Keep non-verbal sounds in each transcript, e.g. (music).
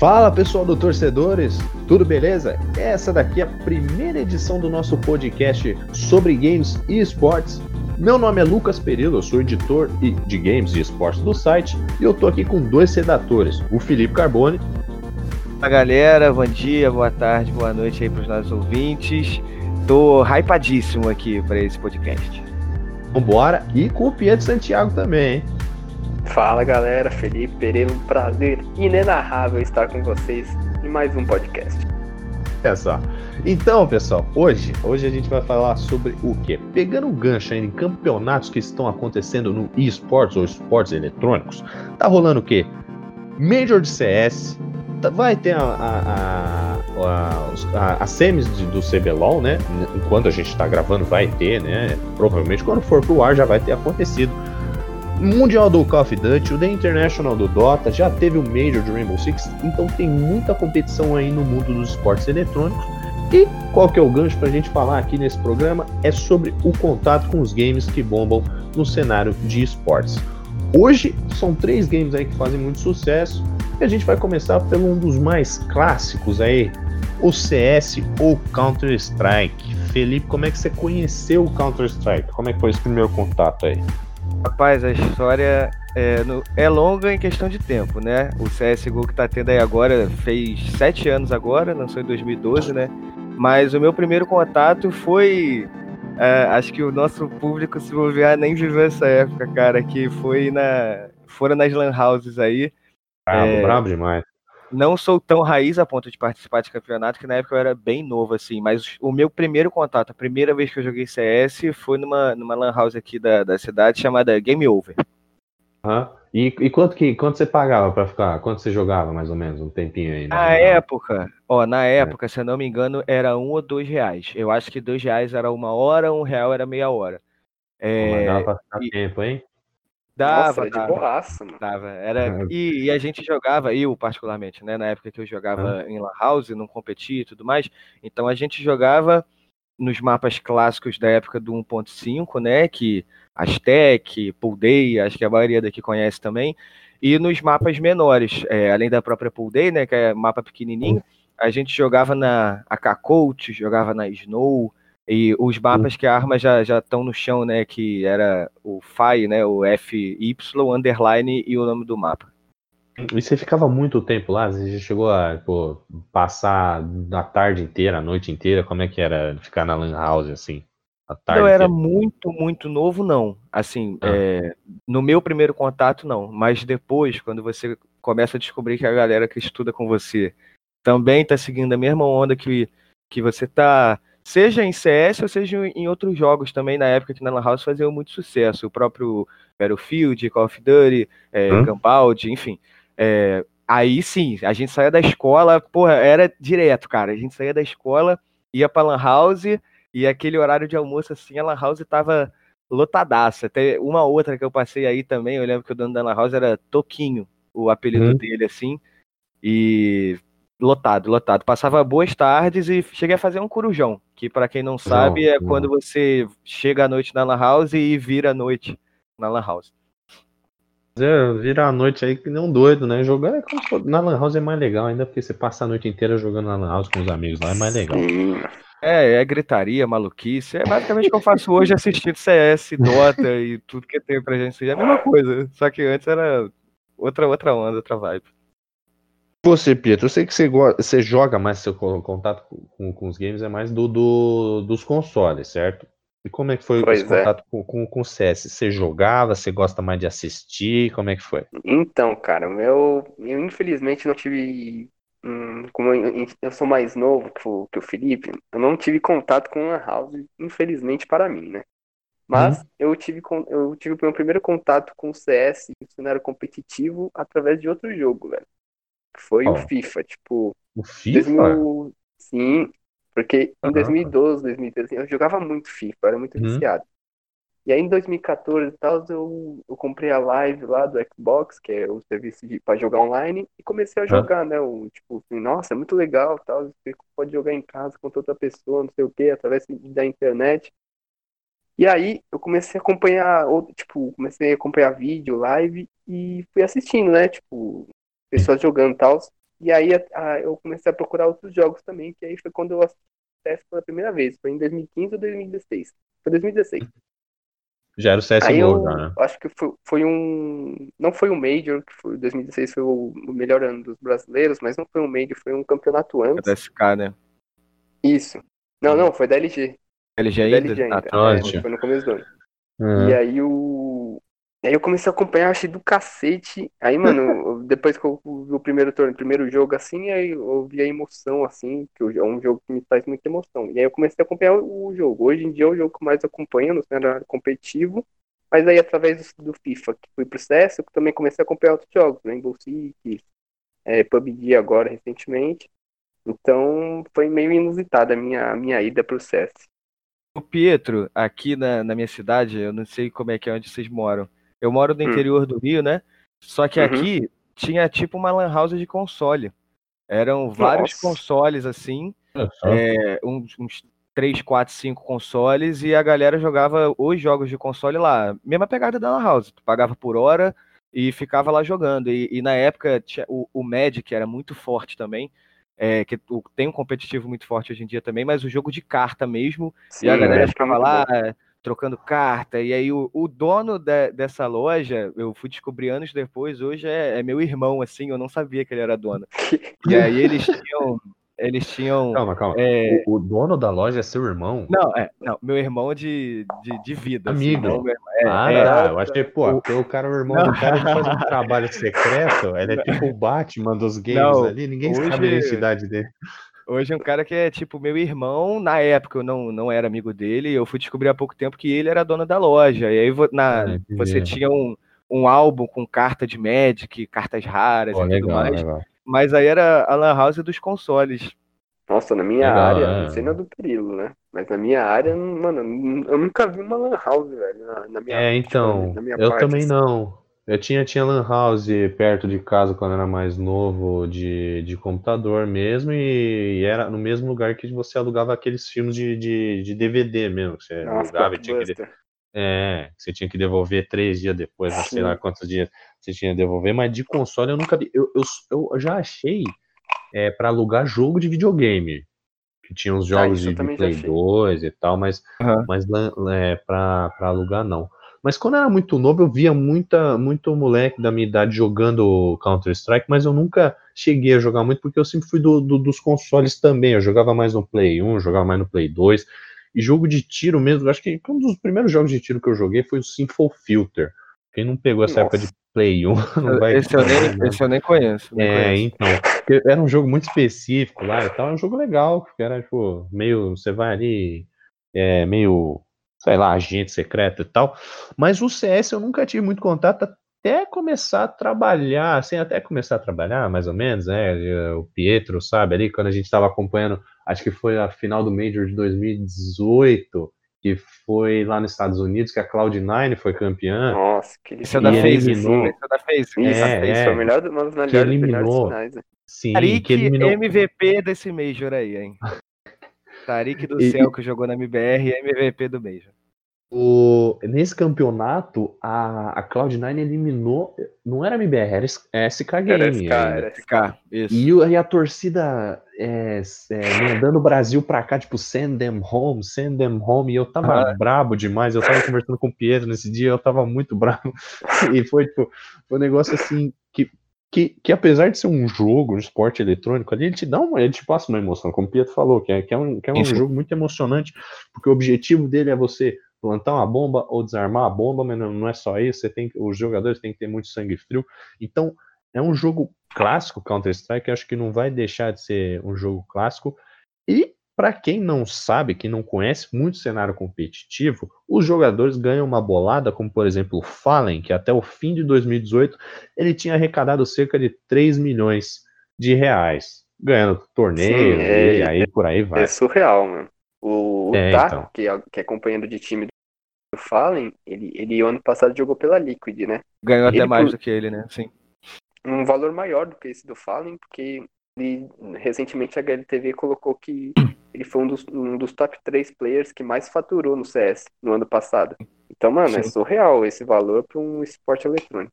Fala pessoal do Torcedores, tudo beleza? Essa daqui é a primeira edição do nosso podcast sobre games e esportes. Meu nome é Lucas Perillo, eu sou editor de games e esportes do site e eu tô aqui com dois redatores, o Felipe Carbone. Fala galera, bom dia, boa tarde, boa noite aí para os nossos ouvintes. Tô hypadíssimo aqui para esse podcast. Vambora, e com o Pietro Santiago também, hein? Fala galera, Felipe Pereira, um prazer inenarrável estar com vocês em mais um podcast. É só. Então, pessoal, hoje, hoje a gente vai falar sobre o quê? Pegando o gancho aí em campeonatos que estão acontecendo no esportes ou esportes eletrônicos, tá rolando o quê? Major de CS, tá, vai ter a, a, a, a, a semis do CBLOL, né? Enquanto a gente está gravando, vai ter, né? Provavelmente quando for pro ar já vai ter acontecido. Mundial do Call of Duty, o The International do Dota, já teve o Major de Rainbow Six, então tem muita competição aí no mundo dos esportes eletrônicos. E qual que é o gancho para a gente falar aqui nesse programa? É sobre o contato com os games que bombam no cenário de esportes. Hoje são três games aí que fazem muito sucesso e a gente vai começar pelo um dos mais clássicos aí, o CS ou Counter Strike. Felipe, como é que você conheceu o Counter Strike? Como é que foi esse primeiro contato aí? Rapaz, a história é, no, é, longa em questão de tempo, né? O CSGO que tá tendo aí agora fez sete anos agora, lançou em 2012, né? Mas o meu primeiro contato foi. É, acho que o nosso público, se bobear, nem viveu essa época, cara, que foi na. Foram nas Lan Houses aí. Brabo, é, brabo demais não sou tão raiz a ponto de participar de campeonato, que na época eu era bem novo, assim, mas o meu primeiro contato, a primeira vez que eu joguei CS foi numa, numa lan house aqui da, da cidade chamada Game Over. Uhum. E, e quanto que quanto você pagava para ficar? Quanto você jogava, mais ou menos, um tempinho aí? Na época, ó, na é. época, é. se eu não me engano, era um ou dois reais. Eu acho que dois reais era uma hora, um real era meia hora. É, Mas dava pra ficar e... tempo, hein? Dava, Nossa, era de borraça, mano. Dava. Era, é. e, e, a gente jogava, eu particularmente, né? Na época que eu jogava em Lan House, não competia e tudo mais. Então a gente jogava nos mapas clássicos da época do 1.5, né? Que Aztec, Pool Day, acho que a maioria daqui conhece também. E nos mapas menores, é, além da própria Pool Day, né? Que é mapa pequenininho, a gente jogava na AK Coach, jogava na Snow, e os mapas que a arma já estão no chão, né? Que era o FI, né? O FY, underline e o nome do mapa. E você ficava muito tempo lá? Você já chegou a pô, passar a tarde inteira, a noite inteira? Como é que era ficar na Lan House assim? Eu era muito, muito novo, não. Assim, ah. é, no meu primeiro contato, não. Mas depois, quando você começa a descobrir que a galera que estuda com você também tá seguindo a mesma onda que, que você tá seja em CS ou seja em outros jogos também, na época que na Lan House fazia muito sucesso. O próprio Battlefield, Call of Duty, é, hum? enfim. É, aí sim, a gente saía da escola, porra, era direto, cara. A gente saía da escola, ia pra Lan House, e aquele horário de almoço, assim, a Lan House tava lotadaça. Até uma outra que eu passei aí também, eu lembro que o dono da Lan House era Toquinho, o apelido hum? dele, assim. E lotado, lotado. Passava boas tardes e cheguei a fazer um corujão, que para quem não sabe não, é não. quando você chega à noite na Lan House e vira à noite na Lan House. É, vira a noite aí que nem um doido, né? Jogar é como na Lan House é mais legal, ainda porque você passa a noite inteira jogando na Lan House com os amigos lá, é mais legal. É, é gritaria, maluquice. É basicamente o que eu faço hoje assistindo CS, Dota e tudo que tem pra gente. É a mesma coisa. Só que antes era outra, outra onda, outra vibe. Você, Pietro, eu sei que você, você joga mais seu contato com, com os games, é mais do, do, dos consoles, certo? E como é que foi pois esse é. contato com, com, com o CS? Você jogava, você gosta mais de assistir? Como é que foi? Então, cara, meu, eu infelizmente não tive. Hum, como eu, eu, sou mais novo que o, que o Felipe, eu não tive contato com a House, infelizmente para mim, né? Mas hum. eu tive eu tive o meu primeiro contato com o CS, era competitivo, através de outro jogo, velho foi oh. o FIFA, tipo. O FIFA? 2000... Sim, porque em 2012, 2013, eu jogava muito FIFA, era muito uhum. viciado. E aí em 2014 e tal, eu, eu comprei a live lá do Xbox, que é o serviço pra jogar online, e comecei a jogar, né? O, tipo, assim, nossa, é muito legal tal. Você pode jogar em casa com outra pessoa, não sei o que, através da internet. E aí eu comecei a acompanhar, tipo, comecei a acompanhar vídeo, live, e fui assistindo, né? Tipo, pessoas jogando e tal. E aí a, a, eu comecei a procurar outros jogos também, que aí foi quando eu assisti pela primeira vez. Foi em 2015 ou 2016? Foi 2016. Já era o CSGO, Aí eu já, né? acho que foi, foi um. Não foi um Major, que foi 2016 foi o melhor ano dos brasileiros, mas não foi um Major, foi um campeonato antes. da SK, né? Isso. Não, não, foi da LG. LG Foi da ainda? LG ainda. Ah, tá. É, foi no começo do ano. Uhum. E aí o. Aí eu comecei a acompanhar, achei do cacete. Aí, mano, (laughs) depois que eu vi o primeiro torneio, primeiro jogo assim, aí eu vi a emoção, assim, que é um jogo que me traz muita emoção. E aí eu comecei a acompanhar o jogo. Hoje em dia é o jogo que mais acompanho no cenário competitivo. Mas aí através do, do FIFA, que fui pro CS, eu também comecei a acompanhar outros jogos, Rainbow Six, é, PUBG agora recentemente. Então foi meio inusitada a minha, a minha ida pro CS. O Pietro, aqui na, na minha cidade, eu não sei como é que é onde vocês moram. Eu moro no Hum. interior do Rio, né? Só que Uhum. aqui tinha tipo uma lan house de console. Eram vários Nossa. consoles assim, é, uns, uns 3, 4, 5 consoles e a galera jogava os jogos de console lá. Mesma pegada da lan house. Tu pagava por hora e ficava lá jogando. E, e na época tinha, o, o Magic era muito forte também. é, que o- tem um competitivo muito forte hoje em dia também, mas o jogo de carta mesmo Sim, e a galera é ficava lá bom. É, trocando carta. E aí o, o dono de- dessa loja, eu fui descobrir anos depois, hoje é, é meu irmão, assim, eu não sabia que ele era dono. (laughs) E aí eles tinham. Eles tinham. Calma, calma. é, O, o dono da loja é seu irmão? não, é, não, meu irmão de, de, de vida. assim, Amigo. irmão- é, ah, é, tá. Eu achei, pô, O- porque o cara, o irmão Não. do cara, ele faz um (laughs) trabalho secreto. Ele é tipo o Batman dos games Não, ali. Ninguém hoje- sabe a identidade dele. Hoje é um cara que é tipo meu irmão. Na época eu não, não era amigo dele. Eu fui descobrir há pouco tempo que ele era dono da loja. E aí na, entendi. você tinha um, um álbum com carta de Magic, cartas raras Pô, e tudo legal, mais. legal. Mas aí era a Lan House dos consoles. Nossa, na minha Legal, área, é. não sei na do Perilo, né? Mas na minha área, mano, eu nunca vi uma lan house, velho, na, na minha É, então, na minha eu parte, também assim. não. Eu tinha, tinha lan house perto de casa quando era mais novo, de, de computador mesmo, e, e era no mesmo lugar que você alugava aqueles filmes de, de, de DVD mesmo, que você Nossa, alugava e tinha que, é, que você tinha que devolver três dias depois, não sei lá quantos dias você tinha que devolver, mas de console eu nunca vi. Eu, eu, eu já achei é, para alugar jogo de videogame, que tinha uns Ah, jogos eu de, Play achei. 2 e tal, mas Aham. mas é, pra, pra alugar não. Mas quando eu era muito novo, eu via muita, muito moleque da minha idade jogando Counter-Strike, mas eu nunca cheguei a jogar muito, porque eu sempre fui do, do- dos consoles também. Eu jogava mais no Play 1, jogava mais no Play 2. E jogo de tiro mesmo, acho que um dos primeiros jogos de tiro que eu joguei foi o Sinful Filter. Quem não pegou essa época de Nossa. Play 1 (laughs) não vai Esse eu, nem, né? esse eu nem conheço. nem É, conheço. então. Era um jogo muito específico lá e tal. Era um jogo legal, porque era, tipo, meio. Você vai ali, é, meio, sei lá, agente secreto e tal. Mas o CS eu nunca tive muito contato até começar a trabalhar, assim, até começar a trabalhar, mais ou menos, né? O Pietro, sabe, ali, quando a gente estava acompanhando, acho que foi a final do Major de 2018, que foi lá nos Estados Unidos, que a Cloud9 foi campeã. Nossa, que Esse é da FaZe. eliminou. Esse é da FaZe. Isso, É, isso é. foi o melhor, das melhores, melhores eliminou. finais. né? Sim, Tarik que eliminou. MVP desse Major aí, hein? Tarik do E- céu que jogou na MBR MVP do Major. O, nesse campeonato, a, a Cloud9 eliminou. Não era MBR, era S- é SK Game. Era SK, ainda. era SK. Isso. E, e a torcida é, é, mandando o Brasil pra cá, tipo, send them home, send them home. E eu tava Ah. brabo demais. Eu tava conversando com o Pietro nesse dia, eu tava muito (laughs) bravo. E foi, tipo, foi um negócio assim que. Que, apesar de ser um jogo, um esporte eletrônico ali, ele te dá uma, ele te passa uma emoção, como o Pietro falou, que é, que é um, que é um jogo muito emocionante, porque o objetivo dele é você plantar uma bomba ou desarmar a bomba, mas não, não é só isso, você tem, os jogadores têm que ter muito sangue frio. Então, é um jogo clássico, Counter-Strike, acho que não vai deixar de ser um jogo clássico. E, para quem não sabe, quem não conhece muito o cenário competitivo, os jogadores ganham uma bolada, como por exemplo o Fallen, que até o fim de 2018 ele tinha arrecadado cerca de 3 milhões de reais, ganhando torneios Sim, é- e aí por aí vai. É surreal, mano. O, o É, então. que, é, que é companheiro de time do Fallen, ele, ele ano passado jogou pela Liquid, né? Ganhou até Ele mais por- do que ele, né? Sim. um valor maior do que esse do Fallen, porque ele, recentemente a HLTV colocou que ele foi um dos, um dos top 3 players que mais faturou no CS no ano passado. Então, mano, é Sim. surreal esse valor para um esporte eletrônico.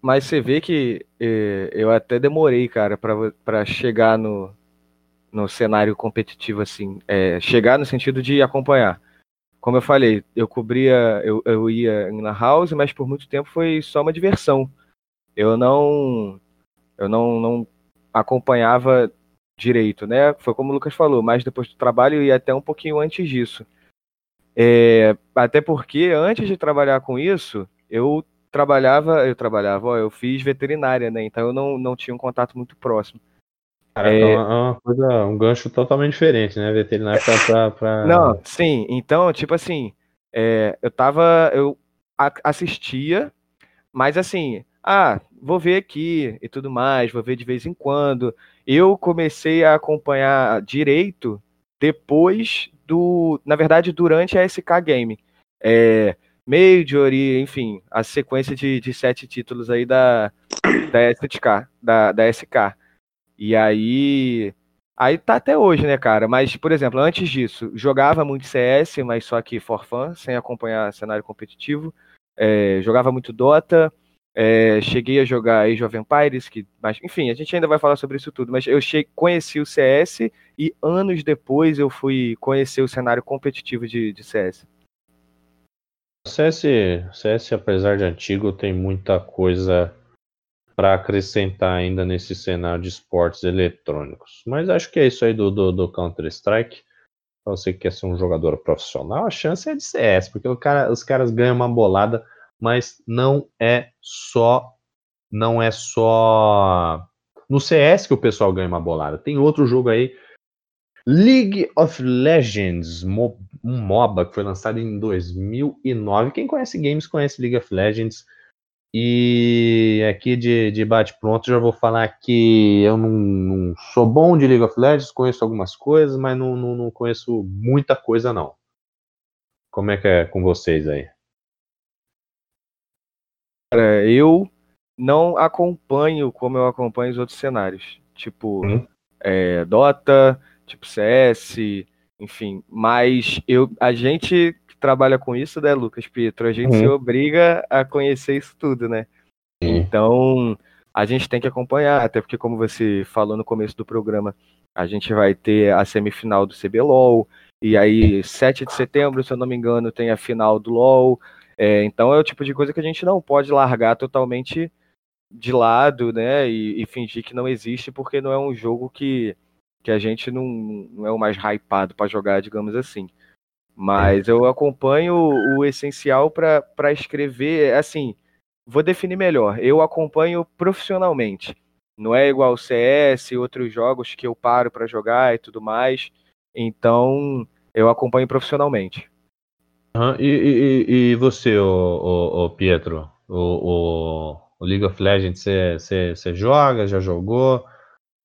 mas você vê que eh, eu até demorei, cara, para chegar no, no cenário competitivo, assim. É, chegar no sentido de acompanhar. Como eu falei, eu cobria, eu, eu ia na house, mas por muito tempo foi só uma diversão. Eu não, eu não, não acompanhava direito, né? Foi como o Lucas falou, mas depois do trabalho e até um pouquinho antes disso. É, até porque antes de trabalhar com isso, eu trabalhava, eu trabalhava, ó, eu fiz veterinária, né? Então eu não, não tinha um contato muito próximo. Cara, é... é uma coisa, um gancho totalmente diferente, né? Veterinário pra, pra, pra... (laughs) Não, sim. Então, tipo assim, é, eu tava, eu assistia, mas assim, ah, vou ver aqui e tudo mais, vou ver de vez em quando. Eu comecei a acompanhar direito depois do, na verdade, durante a SK Game. É, Major e, enfim, a sequência de, de sete títulos aí da, da SK, da, da SK. E aí. Aí tá até hoje, né, cara? Mas, por exemplo, antes disso, jogava muito CS, mas só que for fun, sem acompanhar cenário competitivo. É, jogava muito Dota, é, cheguei a jogar Age of Empires, que, mas, enfim, a gente ainda vai falar sobre isso tudo, mas eu cheguei, conheci o CS e anos depois eu fui conhecer o cenário competitivo de, de CS. CS, CS, apesar de antigo, tem muita coisa para acrescentar ainda nesse cenário de esportes eletrônicos. Mas acho que é isso aí do, do, do Counter-Strike. Pra você que quer ser um jogador profissional, a chance é de CS, porque cara, os caras ganham uma bolada mas não é só não é só no CS que o pessoal ganha uma bolada. Tem outro jogo aí, League of Legends, um MOBA que foi lançado em 2009. Quem conhece games conhece League of Legends. E aqui de, de bate-pronto já vou falar que eu não, não, sou bom de League of Legends, conheço algumas coisas, mas não, não, não conheço muita coisa não. Como é que é com vocês aí? Cara, eu não acompanho como eu acompanho os outros cenários. Tipo, hum. é, Dota, tipo CS, enfim. Mas eu, a gente que trabalha com isso, né, Lucas Pietro, a gente hum. se obriga a conhecer isso tudo, né? Hum. Então, a gente tem que acompanhar, até porque, como você falou no começo do programa, a gente vai ter a semifinal do CBLOL, e aí, 7 de setembro, se eu não me engano, tem a final do LOL. É, então é o tipo de coisa que a gente não pode largar totalmente de lado, né? E, e fingir que não existe, porque não é um jogo que, que a gente não, não é o mais hypado para jogar, digamos assim. Mas eu acompanho o essencial para escrever, assim, vou definir melhor. Eu acompanho profissionalmente. Não é igual CS e outros jogos que eu paro para jogar e tudo mais. Então, eu acompanho profissionalmente. Uhum. E, e, e, você, o, o, o Pietro? O, o, League of Legends, você joga? Já jogou?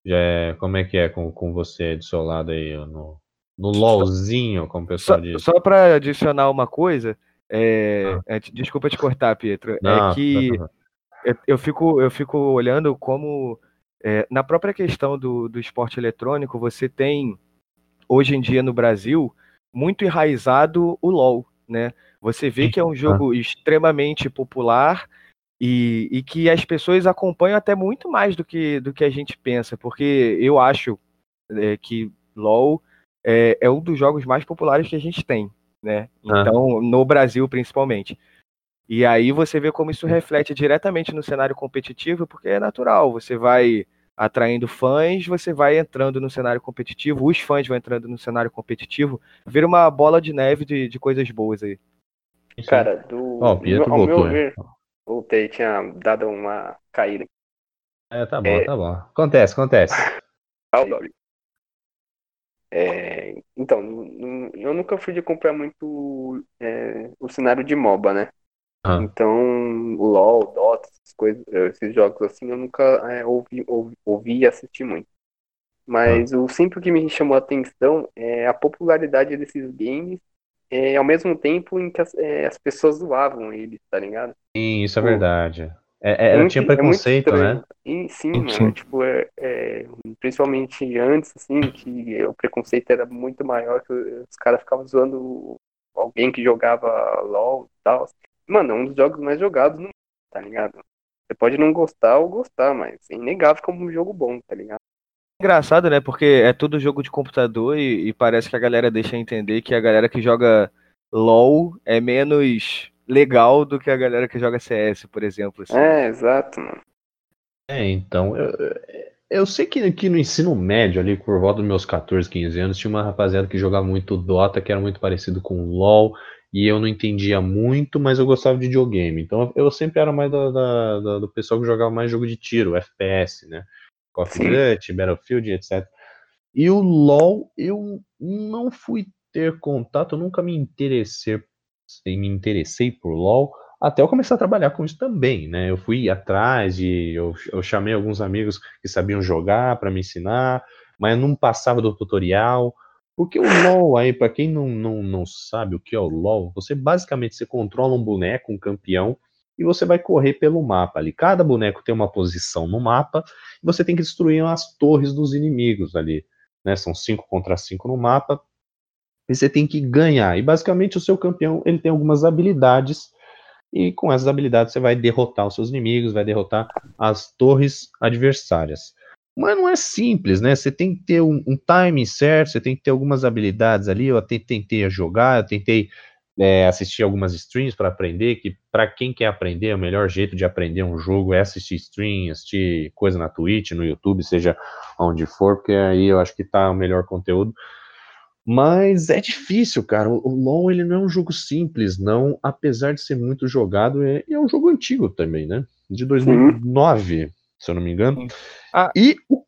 Já é, como é que é com, com você do seu lado aí no, no LOLzinho, como o pessoal só, diz? Só para adicionar uma coisa, é, ah. é, desculpa te cortar, Pietro, é Não, é que eu, eu, fico, eu fico olhando como é, na própria questão do, do esporte eletrônico, você tem hoje em dia no Brasil muito enraizado o LoL né? Você vê que é um jogo extremamente popular e, e, que as pessoas acompanham até muito mais do que, do que a gente pensa, porque eu acho é, que LoL é, é, um dos jogos mais populares que a gente tem, né? Então, no Brasil principalmente. E aí você vê como isso reflete diretamente no cenário competitivo, porque é natural, você vai atraindo fãs, você vai entrando no cenário competitivo, os fãs vão entrando no cenário competitivo, vira uma bola de neve de, de coisas boas aí. Cara, do. Ó, oh, Pietro ao voltou. Meu ver, voltei, tinha dado uma caída. É, tá bom, é... tá bom. Acontece, acontece. (laughs) É, então, eu nunca fui de comprar muito é, o cenário de MOBA, né? Ah. Então, o LoL, Dota, essas coisas, esses jogos assim, eu nunca é, ouvi, ouvi, ouvi e assisti muito. Mas ah. o sempre que me chamou a atenção é a popularidade desses games, é, ao mesmo tempo em que as, é, as pessoas zoavam eles, tá ligado? Sim, isso é verdade. É, é, é muito, tinha preconceito, né? E, sim, sim. Mano, tipo, principalmente antes, assim, que o preconceito era muito maior, que os caras ficavam zoando alguém que jogava LOL e tal. Mano, é um dos jogos mais jogados no mundo, tá ligado? Você pode não gostar ou gostar, mas é inegável como um jogo bom, tá ligado? Engraçado, né? Porque é tudo jogo de computador e, e parece que a galera deixa entender que a galera que joga LOL é menos legal do que a galera que joga CS, por exemplo. Assim. É, exato, mano. É, então, eu, eu sei que aqui no ensino médio, ali por volta dos meus 14, 15 anos, tinha uma rapaziada que jogava muito Dota, que era muito parecido com LoL, e eu não entendia muito, mas eu gostava de videogame. Então eu sempre era mais da, da, da, do pessoal que jogava mais jogo de tiro, FPS, né? Call of Duty, Battlefield, etc. E o LoL, eu não fui ter contato, eu nunca me interessei, me interessei por LoL, até eu começar a trabalhar com isso também, né? Eu fui atrás e eu, eu chamei alguns amigos que sabiam jogar para me ensinar, mas não passava do tutorial. Porque o LoL aí, para quem não, não, não sabe o que é o LoL, você basicamente você controla um boneco, um campeão, e você vai correr pelo mapa ali. Cada boneco tem uma posição no mapa, e você tem que destruir as torres dos inimigos ali. Né? São 5 contra 5 no mapa, e você tem que ganhar. E basicamente o seu campeão ele tem algumas habilidades e com essas habilidades você vai derrotar os seus inimigos, vai derrotar as torres adversárias. Mas não é simples, né? Você tem que ter um, um timing certo, você tem que ter algumas habilidades ali. Eu até tentei jogar, eu tentei é, assistir algumas streams para aprender, que para quem quer aprender, o melhor jeito de aprender um jogo é assistir stream, assistir coisa na Twitch, no YouTube, seja onde for, porque aí eu acho que tá o melhor conteúdo. Mas é difícil, cara. O LoL ele não é um jogo simples, não, apesar de ser muito jogado, é, é um jogo antigo também, né? De 2009, Sim. Se eu não me engano. Ah, e o...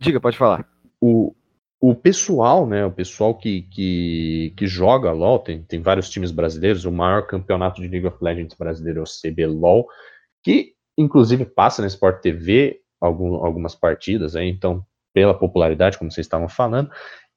diga, pode falar. O, o pessoal, né? O pessoal que, que, que joga LoL, tem, tem vários times brasileiros. O maior campeonato de League of Legends brasileiro é o CBLOL, que inclusive passa na Sport TV algum, algumas partidas, aí, então pela popularidade, como vocês estavam falando.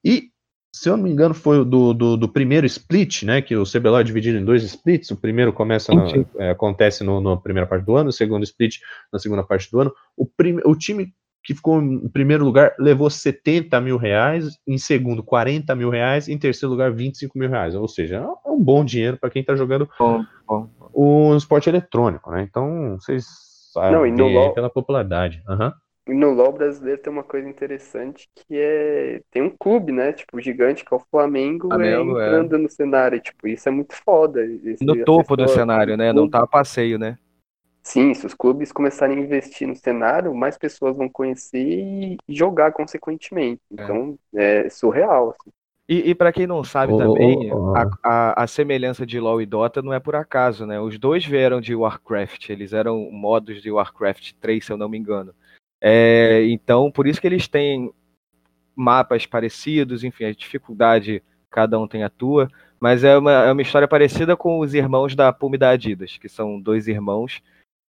E, se eu não me engano, foi do, do, do primeiro split, né? Que o CBLOL é dividido em dois splits. O primeiro começa na, é, acontece no, na primeira parte do ano, o segundo split na segunda parte do ano. O, prim, o time que ficou em primeiro lugar levou 70 mil reais, em segundo 40 mil reais, em terceiro lugar 25 mil reais. Ou seja, é um bom dinheiro para quem está jogando bom, bom. o esporte eletrônico, né? Então, vocês sabem não, e no LOL... pela popularidade. Uhum. E no LoL brasileiro tem uma coisa interessante que é. Tem um clube, né? Tipo, gigante, que é o Flamengo, Flamengo é, entrando é. no cenário. Tipo, isso é muito foda. Esse, no topo do cenário, né? Não tá a passeio, né? Sim, se os clubes começarem a investir no cenário, mais pessoas vão conhecer e jogar consequentemente. É. Então, é, é surreal. Assim. E, e para quem não sabe oh, também, oh, oh. A, a, a, semelhança de LoL e Dota não é por acaso, né? Os dois vieram de Warcraft, eles eram modos de Warcraft 3, se eu não me engano. É, então, por isso que eles têm mapas parecidos, enfim, a dificuldade cada um tem a tua, mas é uma, é uma história parecida com os irmãos da Puma e da Adidas, que são dois irmãos,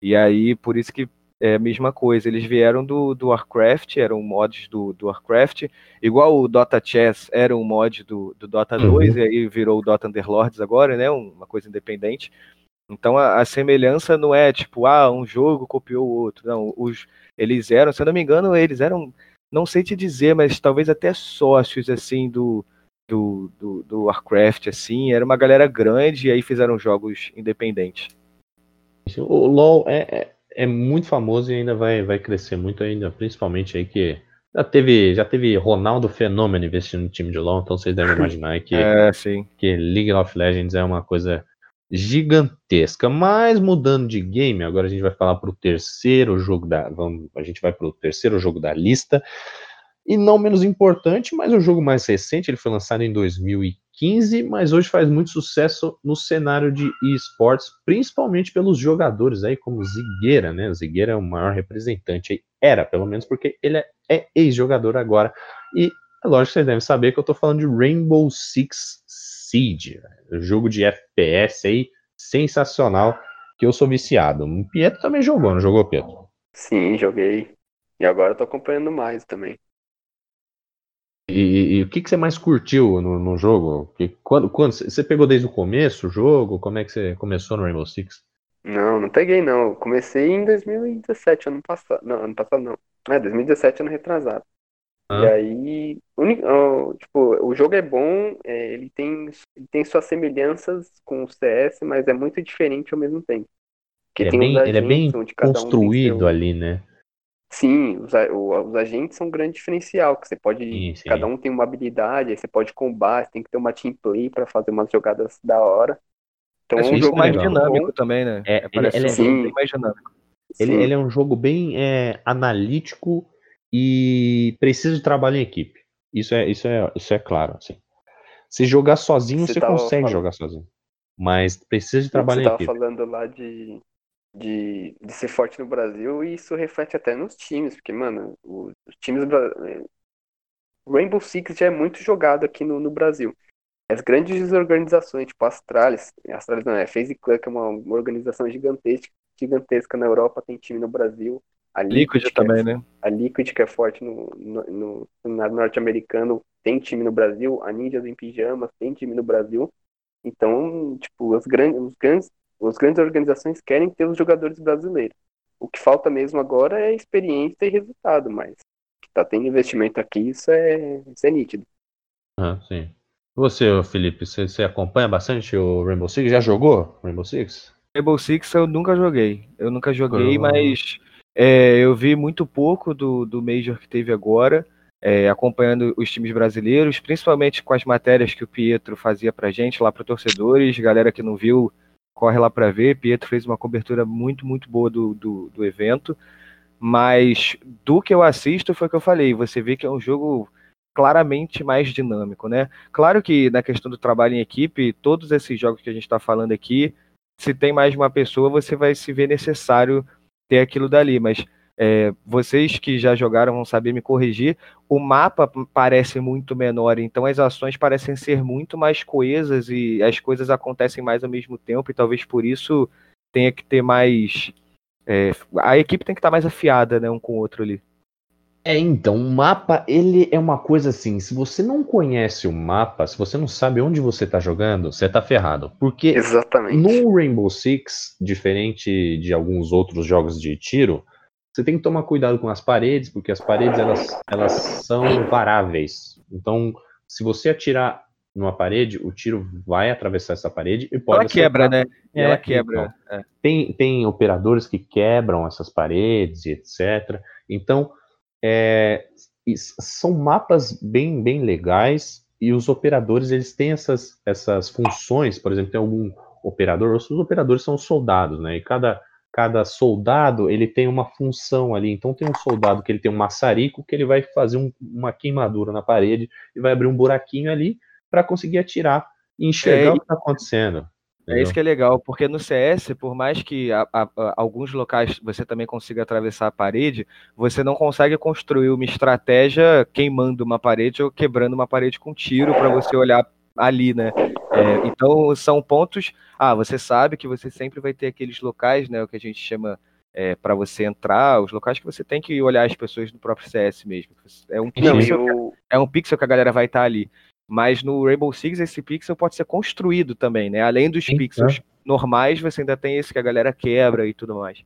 e aí por isso que é a mesma coisa, eles vieram do, do Warcraft, eram mods do, do Warcraft, igual o Dota Chess era um mod do, do Dota 2, uhum. e aí virou o Dota Underlords agora, né, uma coisa independente, então a, a, semelhança não é tipo, ah, um jogo copiou o outro. Não, os, eles eram, se eu não me engano, eles eram, não sei te dizer, mas talvez até sócios assim do, do, do, do Warcraft, assim. Era uma galera grande e aí fizeram jogos independentes. O LoL é, é, é, muito famoso e ainda vai, vai crescer muito ainda, principalmente aí que já teve, já teve Ronaldo Fenômeno investindo no time de LoL, então vocês devem (laughs) imaginar que, é, que League of Legends é uma coisa gigantesca. Mas mudando de game, agora a gente vai falar para o terceiro jogo da. Vamos, a gente vai para o terceiro jogo da lista. E não menos importante, mas o jogo mais recente, ele foi lançado em 2015, mas hoje faz muito sucesso no cenário de esportes, principalmente pelos jogadores aí, como Zigueira, né? O Zigueira é o maior representante aí, era pelo menos, porque ele é, é ex-jogador agora. E é lógico que vocês devem saber que eu estou falando de Rainbow Six Siege, jogo de FPS aí sensacional que eu sou viciado. O Pietro também jogou, não jogou, Pietro? Sim, joguei. E agora eu tô acompanhando mais também. E, e, e o que, que você mais curtiu no, no jogo? Que, quando, quando você pegou desde o começo o jogo? Como é que você começou no Rainbow Six? Não, não peguei não. Eu comecei em 2017, ano passado. Não, ano passado não. É, 2017, ano retrasado. Ah. E aí, tipo, o jogo é bom, é, ele, tem, ele tem suas semelhanças com o CS, mas é muito diferente ao mesmo tempo. Porque Ele é tem bem, ele é bem um construído seu- ali, né? Sim, os, os agentes são um grande diferencial, que você pode, Sim, sim. cada um tem uma habilidade, aí você pode combar, você tem que ter uma team play pra fazer umas jogadas da hora. Então é um um isso jogo é mais legal. dinâmico bom. também, né? É, ele- parece ele é- um Sim. bem mais dinâmico. Ele, ele é um jogo bem é, analítico e precisa de trabalho em equipe. Isso é, isso é, isso é claro. Assim. Se jogar sozinho, Você você consegue falando- jogar sozinho. Mas precisa de trabalho Você em equipe. falando lá de, de, de ser forte no Brasil e isso reflete até nos times, porque, mano, os, os times. bra- Rainbow Six já é muito jogado aqui no, no Brasil. As grandes organizações, tipo a Astralis, Astralis não é, FaZe Clan, que é uma, uma organização gigantesca, gigantesca na Europa, tem time no Brasil. A Liquid que é também, né? a Liquid, que é forte no, no, no norte-americano, tem time no Brasil. A Ninjas em Pijamas tem time no Brasil. Então, tipo, as grandes, os grandes, as grandes organizações querem ter os jogadores brasileiros. O que falta mesmo agora é experiência e resultado, mas que tá tendo investimento aqui, isso é, isso é nítido. Ah, sim. Você, Felipe, você, você acompanha bastante o Rainbow Six? Já jogou Rainbow Six? Rainbow Six eu nunca joguei. Eu nunca joguei, mas é, eu vi muito pouco do, do Major que teve agora, é, acompanhando os times brasileiros, principalmente com as matérias que o Pietro fazia pra gente lá para torcedores. Galera que não viu, corre lá pra ver. Pietro fez uma cobertura muito, muito boa do, do, do evento. Mas do que eu assisto foi o que eu falei. Você vê que é um jogo claramente mais dinâmico, né? Claro que na questão do trabalho em equipe, todos esses jogos que a gente está falando aqui, se tem mais uma pessoa, você vai se ver necessário ter aquilo dali. Mas é, vocês que já jogaram vão saber me corrigir. O mapa parece muito menor, então as ações parecem ser muito mais coesas e as coisas acontecem mais ao mesmo tempo, e talvez por isso tenha que ter mais. é, a equipe tem que estar mais afiada, né, um com o outro ali. É, então, o mapa, ele é uma coisa assim, se você não conhece o mapa, se você não sabe onde você tá jogando, você tá ferrado. Porque Exatamente. no Rainbow Six, diferente de alguns outros jogos de tiro, você tem que tomar cuidado com as paredes, porque as paredes, elas, elas são varáveis. Então, se você atirar numa parede, o tiro vai atravessar essa parede e pode Ela quebra, né? E É, ela quebra. é. Tem, tem operadores que quebram essas paredes, e etc. Então, é, são mapas bem, bem legais e os operadores eles têm essas, essas funções. Por exemplo, tem algum operador, os operadores são os soldados, né? E cada, cada soldado ele tem uma função ali. Então, tem um soldado que ele tem um maçarico que ele vai fazer um- uma queimadura na parede e vai abrir um buraquinho ali para conseguir atirar e enxergar É, o que está acontecendo. É isso que é legal, porque no CS, por mais que a- a- a- alguns locais você também consiga atravessar a parede, você não consegue construir uma estratégia queimando uma parede ou quebrando uma parede com tiro para você olhar ali, né? É, então são pontos. Ah, você sabe que você sempre vai ter aqueles locais, né? O que a gente chama para você entrar, os locais que você tem que olhar as pessoas do próprio CS mesmo. É um Não, pixel, o, é um pixel que a galera vai estar ali. Mas no Rainbow Six, esse pixel pode ser construído também, né? Além dos Sim, pixels normais, você ainda tem esse que a galera quebra e tudo mais.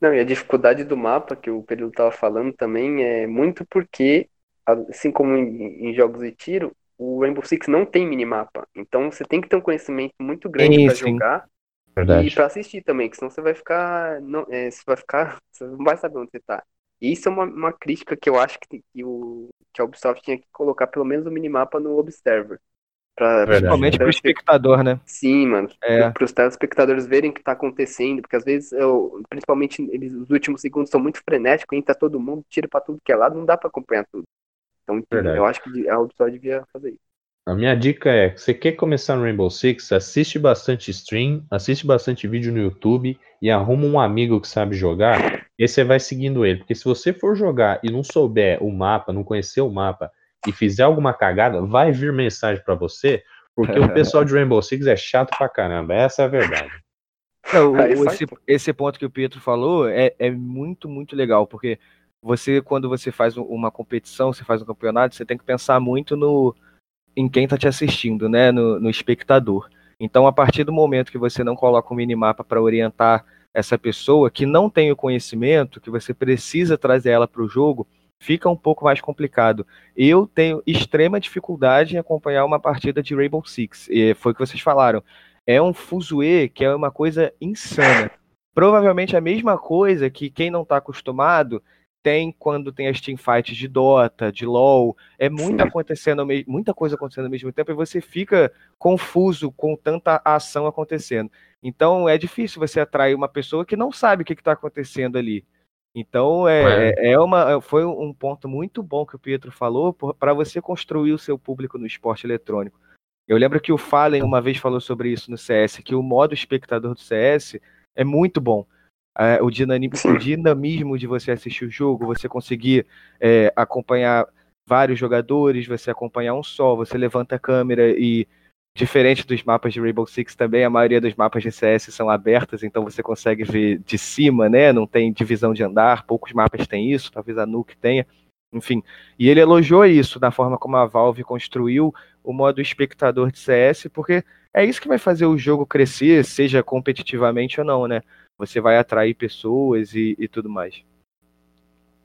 Não, e a dificuldade do mapa que o Período estava falando também é muito porque, assim como em, em jogos de tiro, o Rainbow Six não tem minimapa. Então você tem que ter um conhecimento muito grande para jogar e Verdade. para assistir também, que senão você vai ficar, não, é, você vai ficar, (laughs) você não vai saber onde você tá. E isso é uma, uma crítica que eu acho que, que, o, que a Ubisoft tinha que colocar pelo menos o minimapa no Observer. Pra. Principalmente pro espectador, né? Sim, mano. É. Para os telespectadores verem o que tá acontecendo, porque às vezes, eu, principalmente eles, os últimos segundos são muito frenéticos, entra todo mundo, tira pra tudo que é lado, não dá pra acompanhar tudo. Então, Verdade. eu acho que a Ubisoft devia fazer isso. A minha dica é, você quer começar no Rainbow Six, assiste bastante stream, assiste bastante vídeo no YouTube e arruma um amigo que sabe jogar, e você vai seguindo ele. Porque se você for jogar e não souber o mapa, não conhecer o mapa e fizer alguma cagada, vai vir mensagem pra você, porque o (laughs) pessoal de Rainbow Six é chato pra caramba, essa é a verdade. Não, o- Aí faz esse, esse ponto que o Pietro falou é, é muito, muito legal, porque você, quando você faz um- uma competição, você faz um campeonato, você tem que pensar muito no em quem está te assistindo, né? No, no espectador. Então, a partir do momento que você não coloca um minimapa para orientar essa pessoa que não tem o conhecimento, que você precisa trazer ela para o jogo, fica um pouco mais complicado. Eu tenho extrema dificuldade em acompanhar uma partida de Rainbow Six. E foi o que vocês falaram. É um fuzuê que é uma coisa insana. provavelmente a mesma coisa que quem não está acostumado tem quando tem as teamfights de Dota, de LoL, é muito acontecendo, muita coisa acontecendo ao mesmo tempo e você fica confuso com tanta ação acontecendo. Então é difícil você atrair uma pessoa que não sabe o que está acontecendo ali. Então é, é, é uma, foi um ponto muito bom que o Pietro falou para você construir o seu público no esporte eletrônico. Eu lembro que o Fallen uma vez falou sobre isso no CS, que o modo espectador do CS é muito bom é, o, dinamismo, o, dinamismo, de você assistir o jogo, você conseguir é, acompanhar vários jogadores, você acompanhar um só, você levanta a câmera e diferente dos mapas de Rainbow Six também, a maioria dos mapas de CS são abertos, então você consegue ver de cima, né? Não tem divisão de andar, poucos mapas têm isso, talvez a Nuke tenha. Enfim, e ele elogiou isso da forma como a Valve construiu o modo espectador de CS, porque é isso que vai fazer o jogo crescer, seja competitivamente ou não, né? você vai atrair pessoas e, e tudo mais.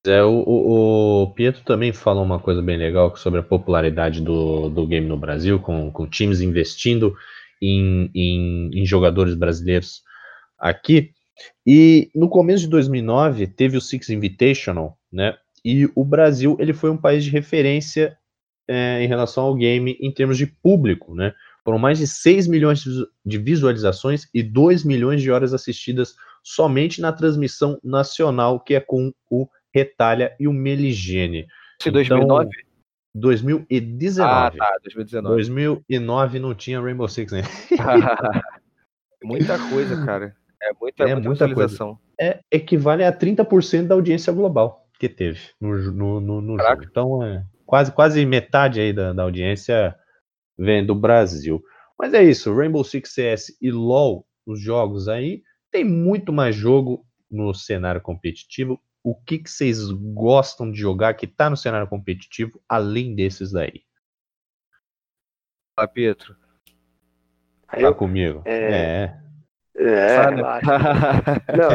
É, o, o, o, Pietro também falou uma coisa bem legal sobre a popularidade do, do game no Brasil, com, com times investindo em, em, em jogadores brasileiros aqui. E no começo de 2009 teve o Six Invitational, né? E o Brasil ele foi um país de referência é, em relação ao game em termos de público, né? Foram mais de 6 milhões de visualizações e 2 milhões de horas assistidas somente na transmissão nacional, que é com o Retalha e o Meligene. Isso 2009? 2019. Ah, tá, 2019. 2009 não tinha Rainbow Six, né? (laughs) muita coisa, cara. É muita, é muita, muita coisa. É, equivale a 30% da audiência global que teve no, no, no, no jogo. Então, é quase, quase metade aí da, da audiência vem do Brasil. Mas é isso, Rainbow Six CS e LoL, os jogos aí, tem muito mais jogo no cenário competitivo. O que, que vocês gostam de jogar que tá no cenário competitivo, além desses daí? Fala, Pietro. Tá eu, comigo? É. É, é (laughs) não,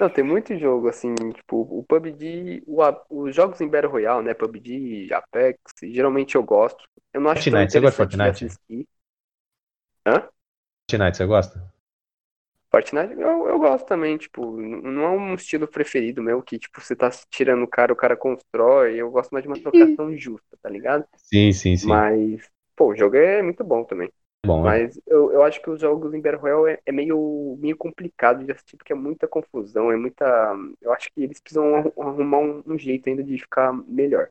não, tem muito jogo, assim, tipo, o PUBG, o, os jogos em Battle Royale, né, PUBG, Apex, geralmente eu gosto. Eu não acho Fortnite, você gosta de Fortnite? Hã? Fortnite, você gosta? Fortnite eu, eu gosto também, tipo, não é um estilo preferido meu, que, tipo, você tá tirando o cara, o cara constrói, eu gosto mais de uma trocação justa, tá ligado? Sim, sim, sim. Mas, pô, o jogo é muito bom também. Bom, né? Mas eu, eu acho que os jogos em Battle Royale é, é, meio, meio complicado de assistir, porque é muita confusão, é muita... Eu acho que eles precisam arrumar um, um jeito ainda de ficar melhor.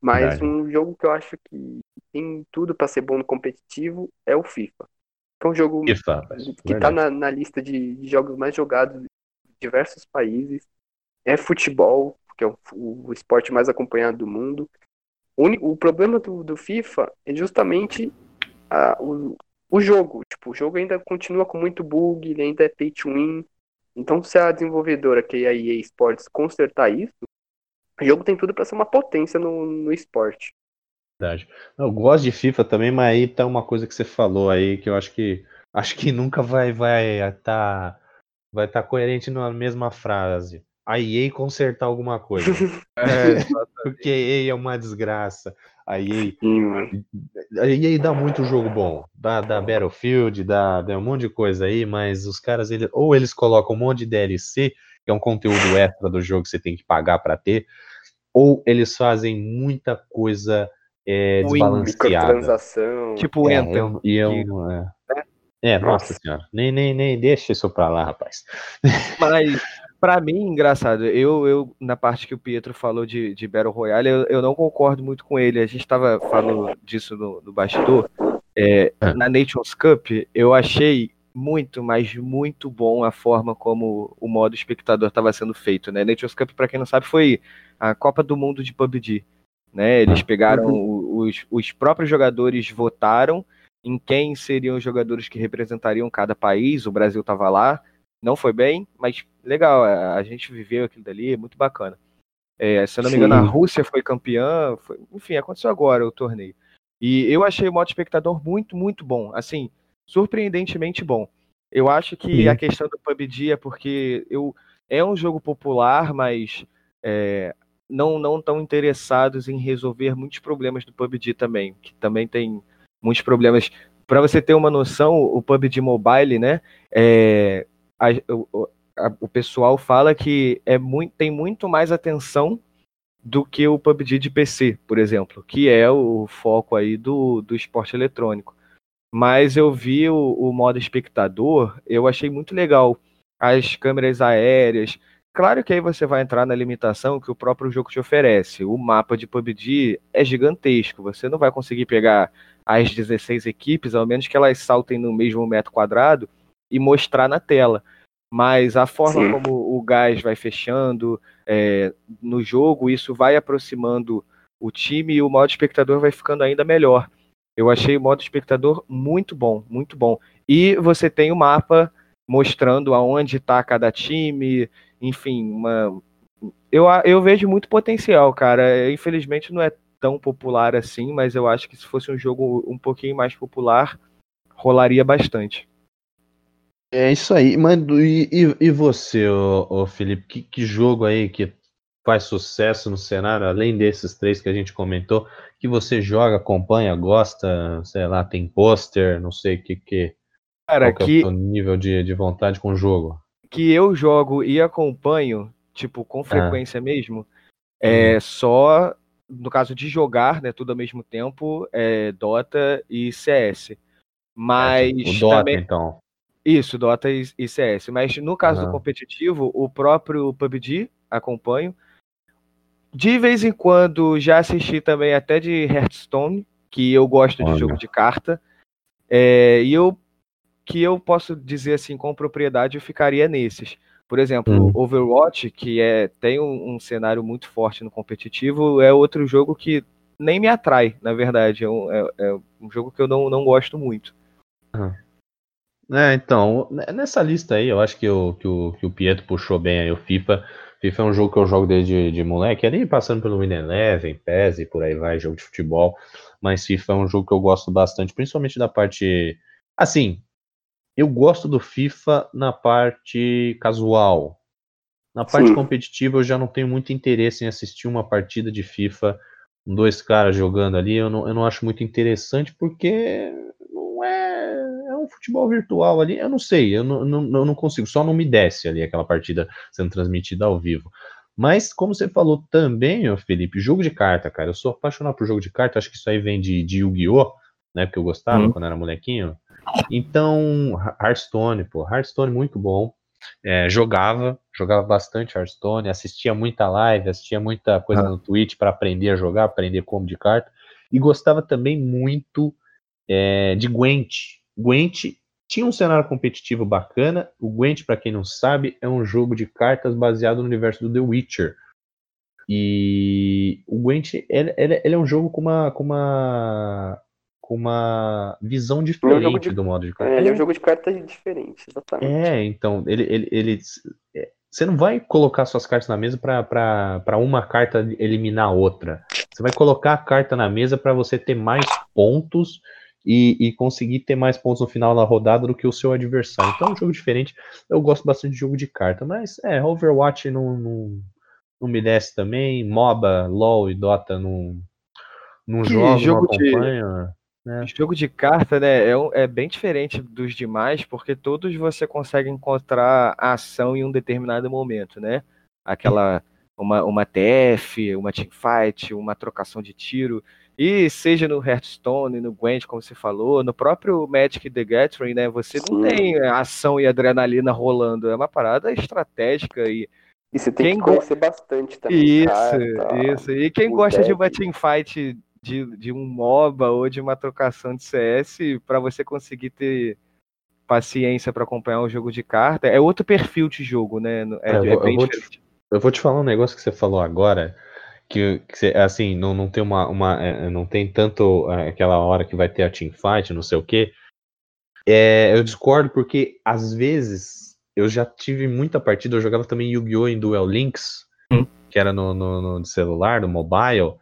Mas Verdade. um jogo que eu acho que tem tudo para ser bom no competitivo é o FIFA. Que é um jogo FIFA, que está na, na, lista de, de, jogos mais jogados em diversos países. É futebol, que é o, o esporte mais acompanhado do mundo. O, único, o problema do, do FIFA é justamente a, o, o jogo. Tipo, o jogo ainda continua com muito bug, ele ainda é pay to win. Então, se a desenvolvedora, que é a EA Sports, consertar isso, o jogo tem tudo para ser uma potência no, no esporte. Verdade. Eu gosto de FIFA também, mas aí tá uma coisa que você falou aí que eu acho que acho que nunca vai vai tá vai estar tá coerente na mesma frase. A EA consertar alguma coisa. (laughs) é, (laughs) porque EA é uma desgraça. A EA, a EA dá muito jogo bom. Dá, dá Battlefield, dá, dá um monte de coisa aí, mas os caras, eles, ou eles colocam um monte de DLC, que é um conteúdo extra do jogo que você tem que pagar para ter, ou eles fazem muita coisa é, desbalanceada. Tipo é, Eu, e eu, é, é, nossa senhora, nem, nem, nem deixa isso pra lá, rapaz. Mas, pra mim, engraçado, eu, eu na parte que o Pietro falou de, de Battle Royale, eu, eu não concordo muito com ele. A gente tava falando disso no, no bastidor. É, é. Na Nations Cup, eu achei muito, mas muito bom a forma como o modo espectador estava sendo feito, né? Nations Cup, para quem não sabe, foi a Copa do Mundo de PUBG, né? Eles pegaram uhum. os, os próprios jogadores votaram em quem seriam os jogadores que representariam cada país. O Brasil estava lá, não foi bem, mas legal. A gente viveu aquilo dali, muito bacana. É, se eu não me engano, a Rússia foi campeã. Foi, enfim, aconteceu agora o torneio. E eu achei o modo espectador muito, muito bom. Assim, surpreendentemente bom. Eu acho que Sim. a questão do PUBG é porque eu, é um jogo popular, mas é, não não tão interessados em resolver muitos problemas do PUBG também, que também tem muitos problemas. Para você ter uma noção, o PUBG Mobile, né, é, a, o, a, o pessoal fala que é muito, tem muito mais atenção do que o PUBG de PC, por exemplo, que é o foco aí do, do esporte eletrônico. Mas eu vi o, o modo espectador, eu achei muito legal. As câmeras aéreas. Claro que aí você vai entrar na limitação que o próprio jogo te oferece. O mapa de PUBG é gigantesco. Você não vai conseguir pegar as 16 equipes, ao menos que elas saltem no mesmo metro quadrado e mostrar na tela. Mas a forma Sim. como o gás vai fechando é, no jogo, isso vai aproximando o time e o modo espectador vai ficando ainda melhor. Eu achei o modo espectador muito bom, muito bom. E você tem o mapa mostrando aonde está cada time, enfim, uma... eu, eu vejo muito potencial, cara. Infelizmente não é tão popular assim, mas eu acho que se fosse um jogo um pouquinho mais popular, rolaria bastante. É isso aí, mano. E, e, e você, ô, ô Felipe, que, que, jogo aí que faz sucesso no cenário, além desses três que a gente comentou, que você joga, acompanha, gosta, sei lá, tem pôster, não sei o que que. Cara, que, é o nível de, de vontade com o jogo? Que eu jogo e acompanho, tipo, com ah. frequência ah. mesmo, é uhum. só no caso de jogar, né, tudo ao mesmo tempo, é Dota e CS. Mas é, tipo, o Dota, também... então. Isso, Dota e, e CS. Mas no caso uhum. do competitivo, o próprio PUBG acompanho. De vez em quando já assisti também até de Hearthstone, que eu gosto Olha. de jogo de carta. É, e eu que eu posso dizer assim com propriedade, eu ficaria nesses. Por exemplo, hum. Overwatch, que é, tem um, um, cenário muito forte no competitivo, é outro jogo que nem me atrai, na verdade. É um, é, é um jogo que eu não, não gosto muito. Uhum. É, então, nessa lista aí, eu acho que o, que o, que o Pietro puxou bem aí o FIFA. FIFA é um jogo que eu jogo desde de moleque, ali passando pelo Win Eleven, PES e por aí vai, jogo de futebol. Mas FIFA é um jogo que eu gosto bastante, principalmente da parte. Assim, eu gosto do FIFA na parte casual. Na parte Sim. competitiva, eu já não tenho muito interesse em assistir uma partida de FIFA dois caras jogando ali. Eu não, eu não acho muito interessante, porque futebol virtual ali, eu não sei, eu não, não, eu não consigo, só não me desce ali aquela partida sendo transmitida ao vivo. Mas, como você falou também, ó, Felipe, jogo de carta, cara, eu sou apaixonado por jogo de carta, acho que isso aí vem de, de Yu-Gi-Oh!, né, porque eu gostava uhum. quando era molequinho. Então, Hearthstone, pô, Hearthstone muito bom. É, jogava, jogava bastante Hearthstone, assistia muita live, assistia muita coisa ah. no Twitch para aprender a jogar, aprender como de carta. E gostava também muito é, de Gwent, Gwent tinha um cenário competitivo bacana. O Gwent, para quem não sabe, é um jogo de cartas baseado no universo do The Witcher. E o Gwent ele, ele, ele é um jogo com uma, com uma, com uma visão diferente é um de, do modo de cartas. É, ele é um jogo de cartas diferente, exatamente. É, então, ele, ele, ele é, você não vai colocar suas cartas na mesa para uma carta eliminar outra. Você vai colocar a carta na mesa para você ter mais pontos e, e, conseguir ter mais pontos no final da rodada do que o seu adversário. Então é um jogo diferente. Eu gosto bastante de jogo de carta, mas é, Overwatch não, não, não me desce também. MOBA, LOL e Dota não, não jogo, jogo não. De... Né? Jogo de carta, né, é, é, bem diferente dos demais, porque todos você consegue encontrar a ação em um determinado momento, né? Aquela, uma, uma TF, uma teamfight, uma trocação de tiro. E seja no Hearthstone, no Gwent, como você falou, no próprio Magic the Gathering, né? Você Sim. não tem ação e adrenalina rolando. É uma parada estratégica e. E você tem quem que conhecer bastante também. Isso, cara, isso. E quem gosta deck. de uma teamfight de, de um MOBA ou de uma trocação de CS, para você conseguir ter paciência para acompanhar um jogo de carta, é outro perfil de jogo, né? É, é, é bem eu diferente. Te, eu vou te falar um negócio que você falou agora que, que assim, não, não tem uma, uma é, não tem tanto é, aquela hora que vai ter a teamfight, não sei o que. É, eu discordo porque às vezes eu já tive muita partida, eu jogava também Yu-Gi-Oh! em Duel Links, hum. que era no, no, no, celular, no mobile,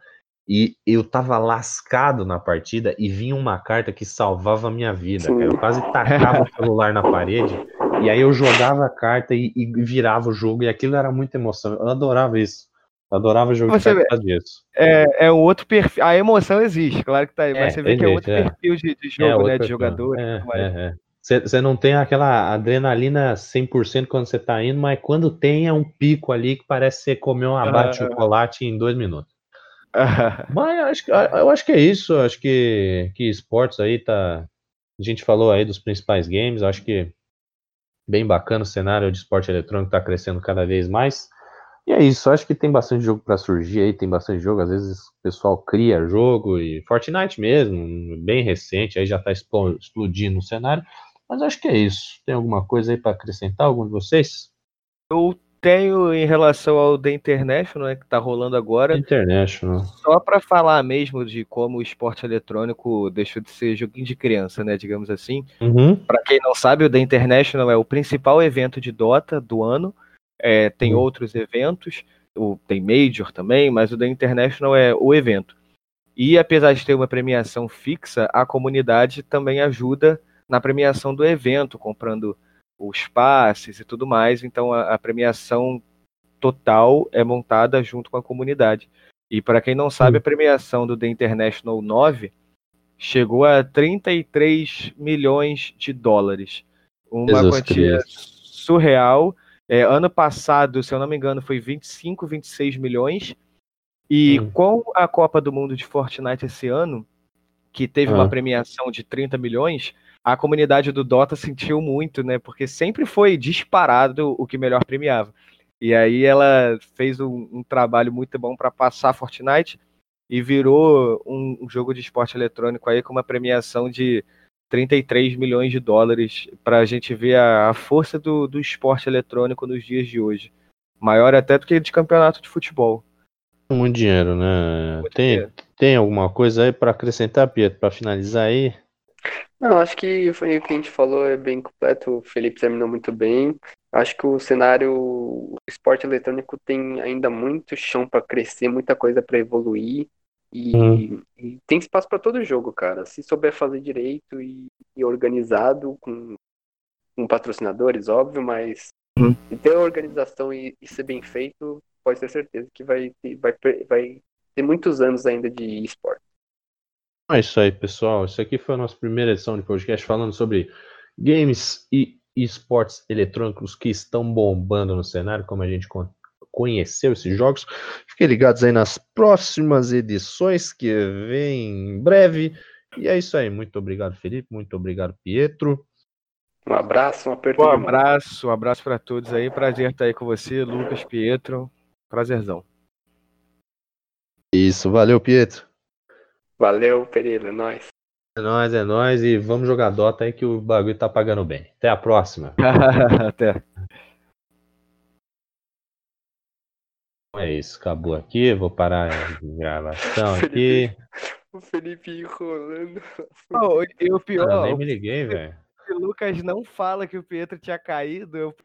e eu tava lascado na partida e vinha uma carta que salvava a minha vida, cara. Eu quase tacava o celular na parede, e aí eu jogava a carta e, e virava o jogo, e aquilo era muita emoção. Eu adorava isso. Adorava jogo você de disso. É, é um outro perfil. A emoção existe, claro que tá aí, mas é, você vê que é outro é. perfil de, de jogo, é, né? De jogador. É, é, Você não tem aquela adrenalina 100% quando você tá indo, mas quando tem é um pico ali que parece que você comeu uma barra de chocolate em dois minutos. mas eu acho, eu acho que é isso. Acho que, que esportes aí tá. A gente falou aí dos principais games. Acho que bem bacana o cenário de esporte eletrônico tá crescendo cada vez mais. E é isso, acho que tem bastante jogo para surgir aí, tem bastante jogo, às vezes o pessoal cria jogo e Fortnite mesmo, bem recente, aí já tá explodindo o cenário. Mas acho que é isso. Tem alguma coisa aí para acrescentar, algum de vocês? Eu tenho em relação ao The International, né, que está rolando agora. International. Só para falar mesmo de como o esporte eletrônico deixou de ser joguinho de criança, né, digamos assim. Uhum. Para quem não sabe, o The International é o principal evento de Dota do ano. É, tem uhum. outros eventos, o, tem Major também, mas o The International é o evento. E apesar de ter uma premiação fixa, a comunidade também ajuda na premiação do evento, comprando os passes e tudo mais. Então a, a premiação total é montada junto com a comunidade. E para quem não sabe, a premiação do The International 9 chegou a 33 milhões de dólares. Uma Jesus quantia Cristo. surreal. É, ano passado, se eu não me engano, foi 25, 26 milhões. E hum. com a Copa do Mundo de Fortnite esse ano, que teve ah. uma premiação de 30 milhões, a comunidade do Dota sentiu muito, né? Porque sempre foi disparado o que melhor premiava. E aí ela fez um, um trabalho muito bom para passar Fortnite e virou um, um, jogo de esporte eletrônico aí com uma premiação de 33 milhões de dólares para a gente ver a, a força do, do esporte eletrônico nos dias de hoje. Maior até do que de campeonato de futebol. Muito dinheiro, né? Muito tem, dinheiro. tem alguma coisa aí para acrescentar, Pietro, para finalizar aí? Não, acho que foi o que a gente falou, é bem completo. O Felipe terminou muito bem. Acho que o cenário, o esporte eletrônico tem ainda muito chão para crescer, muita coisa para evoluir. E, hum. e, tem espaço para todo jogo, cara. Se souber fazer direito e, e organizado, com, com, patrocinadores, óbvio, mas hum. ter organização e, e, ser bem feito, pode ter certeza que vai, vai, vai ter muitos anos ainda de esporte. É isso aí, pessoal. Isso aqui foi a nossa primeira edição de podcast falando sobre games e esportes eletrônicos que estão bombando no cenário, como a gente conheceu esses jogos. Fiquem ligados aí nas próximas edições que vem em breve. E é isso aí. Muito obrigado, Felipe. Muito obrigado, Pietro. Um abraço, um aperto. Um abraço, um abraço para todos aí. Prazer estar aí com você, Lucas, Pietro. Prazerzão. Isso, valeu, Pietro. Valeu, Pereira, é nóis. É nóis, é nóis. E vamos jogar Dota aí que o bagulho tá pagando bem. Até a próxima. (laughs) Até. É isso, acabou aqui. Vou parar a gravação (laughs) aqui. O Felipe enrolando. Oh, e o pior. Eu nem me liguei, velho. O Lucas não fala que o Pietro tinha caído. Eu